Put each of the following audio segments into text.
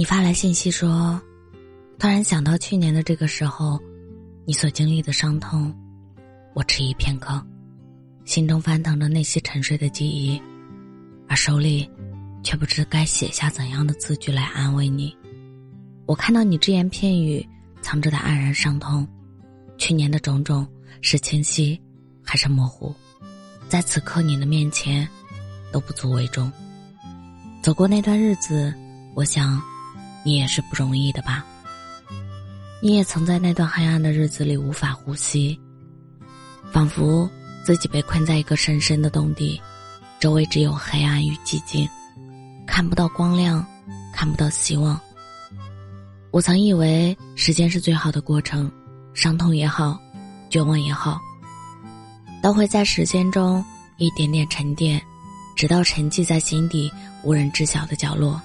你发来信息说，突然想到去年的这个时候，你所经历的伤痛，我迟疑片刻，心中翻腾着那些沉睡的记忆，而手里却不知该写下怎样的字句来安慰你。我看到你只言片语藏着的黯然伤痛，去年的种种是清晰还是模糊，在此刻你的面前都不足为重。走过那段日子，我想，你也是不容易的吧。你也曾在那段黑暗的日子里无法呼吸，仿佛自己被困在一个深深的洞底，周围只有黑暗与寂静，看不到光亮，看不到希望。我曾以为时间是最好的过程，伤痛也好，绝望也好，都会在时间中一点点沉淀。直到沉寂在心底无人知晓的角落，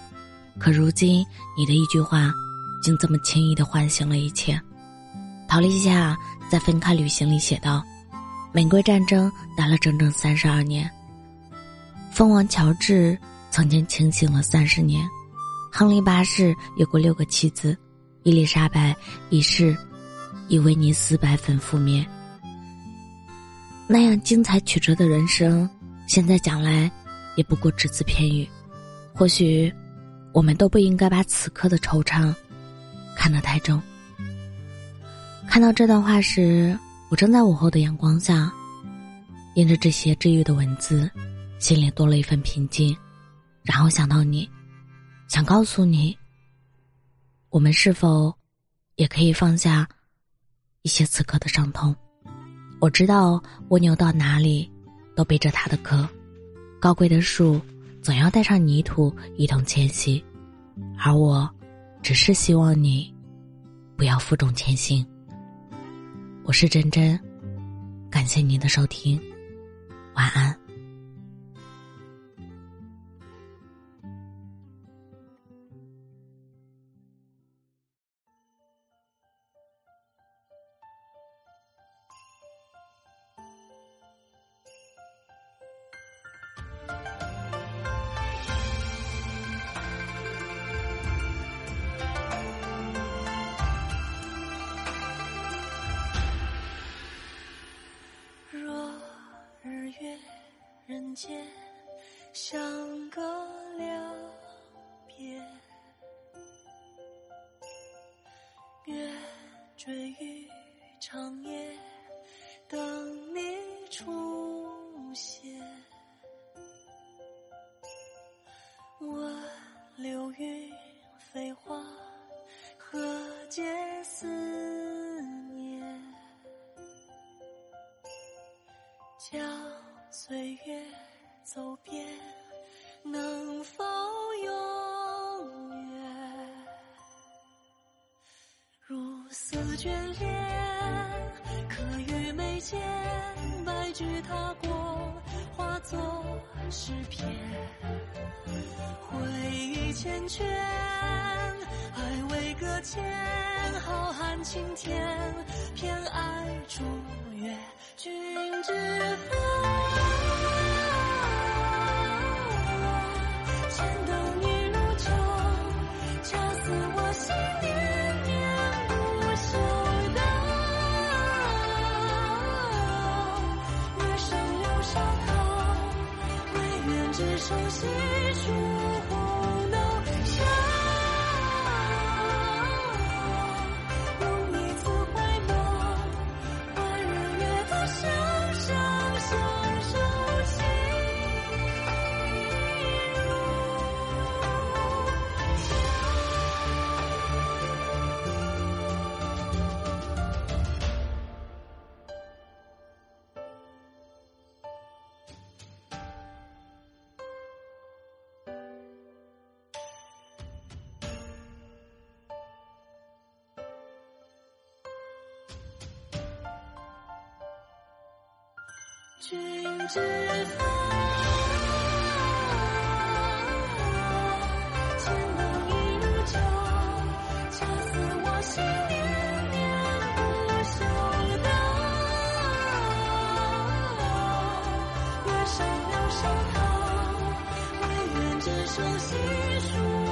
可如今你的一句话，竟这么轻易的唤醒了一切。陶立夏在分开旅行里写道：“玫瑰战争打了整整三十二年，蜂王乔治曾经清醒了三十年，亨利八世有过六个妻子，伊丽莎白一世以威尼斯白粉覆灭。那样精彩曲折的人生，现在讲来。”也不过只字片语，或许我们都不应该把此刻的惆怅看得太重。看到这段话时，我正在午后的阳光下，印着这些治愈的文字，心里多了一份平静。然后想到你，想告诉你，我们是否也可以放下一些此刻的伤痛？我知道蜗牛到哪里都背着它的壳。高贵的树，总要带上泥土一同迁徙，而我，只是希望你，不要负重前行。我是真真，感谢您的收听，晚安。相隔了别，月坠于长夜，等你出现。问流云飞花，何解丝眷恋，可于眉间，白驹踏过，化作诗篇。回忆缱绻，爱未搁浅，浩瀚青天，偏爱逐月，君知熟悉出红的君知否？千灯一如旧，恰似我心念念不休的。月上柳梢头，唯愿执手细数。